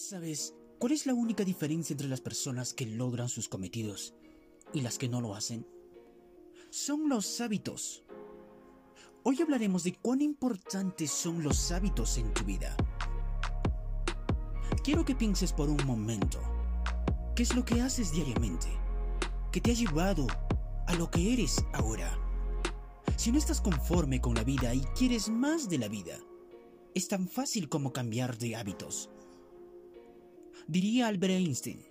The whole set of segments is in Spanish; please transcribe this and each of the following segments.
¿Sabes cuál es la única diferencia entre las personas que logran sus cometidos y las que no lo hacen? Son los hábitos. Hoy hablaremos de cuán importantes son los hábitos en tu vida. Quiero que pienses por un momento. ¿Qué es lo que haces diariamente? ¿Qué te ha llevado a lo que eres ahora? Si no estás conforme con la vida y quieres más de la vida, es tan fácil como cambiar de hábitos. Diría Albert Einstein,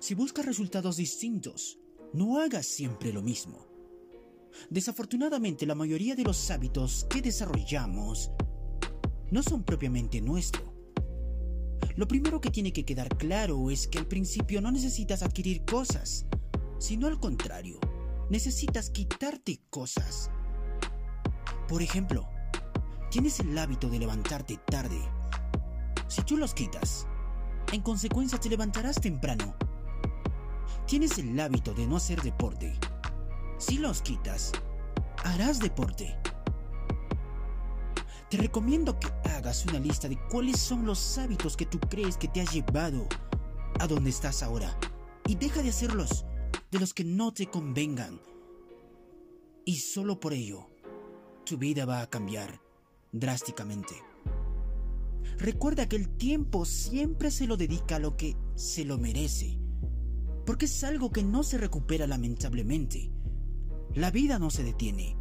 si buscas resultados distintos, no hagas siempre lo mismo. Desafortunadamente, la mayoría de los hábitos que desarrollamos no son propiamente nuestros. Lo primero que tiene que quedar claro es que al principio no necesitas adquirir cosas, sino al contrario, necesitas quitarte cosas. Por ejemplo, tienes el hábito de levantarte tarde. Si tú los quitas, en consecuencia te levantarás temprano. Tienes el hábito de no hacer deporte. Si los quitas, harás deporte. Te recomiendo que hagas una lista de cuáles son los hábitos que tú crees que te ha llevado a donde estás ahora y deja de hacerlos de los que no te convengan. Y solo por ello, tu vida va a cambiar drásticamente. Recuerda que el tiempo siempre se lo dedica a lo que se lo merece, porque es algo que no se recupera lamentablemente. La vida no se detiene.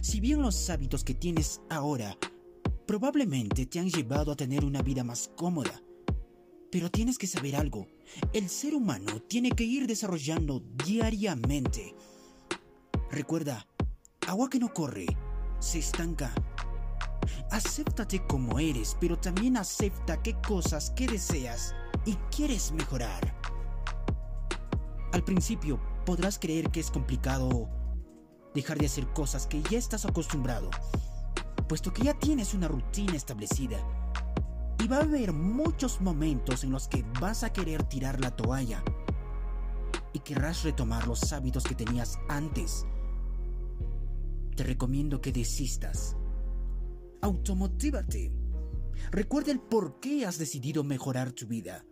Si bien los hábitos que tienes ahora probablemente te han llevado a tener una vida más cómoda, pero tienes que saber algo, el ser humano tiene que ir desarrollando diariamente. Recuerda, agua que no corre, se estanca Acéptate como eres, pero también acepta qué cosas que deseas y quieres mejorar. Al principio podrás creer que es complicado dejar de hacer cosas que ya estás acostumbrado, puesto que ya tienes una rutina establecida. Y va a haber muchos momentos en los que vas a querer tirar la toalla y querrás retomar los hábitos que tenías antes. Te recomiendo que desistas Automotívate. Recuerda el por qué has decidido mejorar tu vida.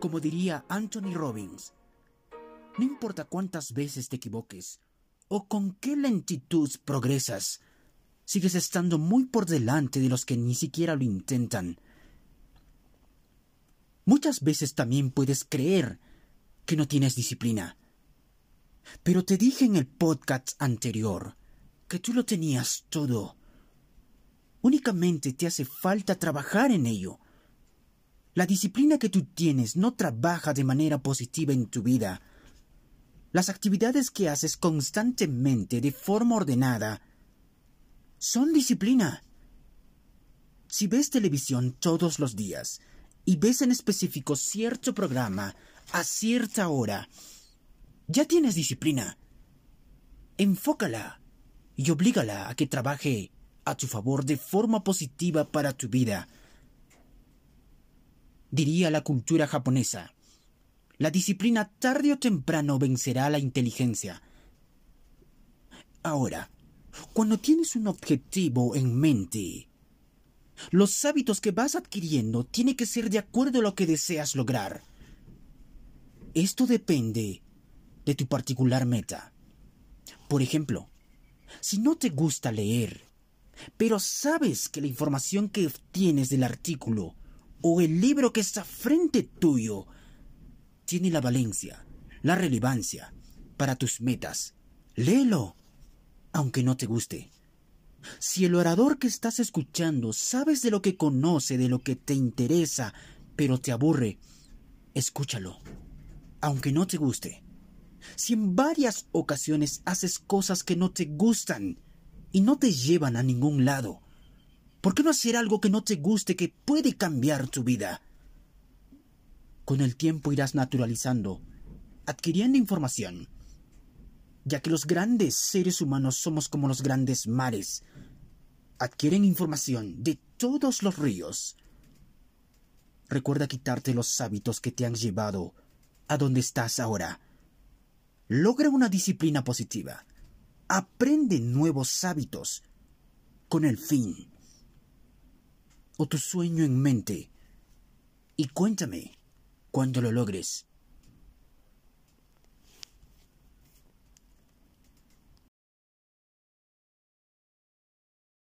Como diría Anthony Robbins, no importa cuántas veces te equivoques o con qué lentitud progresas, sigues estando muy por delante de los que ni siquiera lo intentan. Muchas veces también puedes creer que no tienes disciplina. Pero te dije en el podcast anterior que tú lo tenías todo Únicamente te hace falta trabajar en ello. La disciplina que tú tienes no trabaja de manera positiva en tu vida. Las actividades que haces constantemente de forma ordenada son disciplina. Si ves televisión todos los días y ves en específico cierto programa a cierta hora, ya tienes disciplina. Enfócala y oblígala a que trabaje a tu favor de forma positiva para tu vida. Diría la cultura japonesa, la disciplina tarde o temprano vencerá la inteligencia. Ahora, cuando tienes un objetivo en mente, los hábitos que vas adquiriendo tienen que ser de acuerdo a lo que deseas lograr. Esto depende de tu particular meta. Por ejemplo, si no te gusta leer, pero sabes que la información que obtienes del artículo o el libro que está frente tuyo tiene la valencia, la relevancia para tus metas. Léelo, aunque no te guste. Si el orador que estás escuchando sabes de lo que conoce, de lo que te interesa, pero te aburre, escúchalo, aunque no te guste. Si en varias ocasiones haces cosas que no te gustan, y no te llevan a ningún lado. ¿Por qué no hacer algo que no te guste que puede cambiar tu vida? Con el tiempo irás naturalizando, adquiriendo información, ya que los grandes seres humanos somos como los grandes mares. Adquieren información de todos los ríos. Recuerda quitarte los hábitos que te han llevado a donde estás ahora. Logra una disciplina positiva Aprende nuevos hábitos con el fin o tu sueño en mente Y cuéntame cuando lo logres.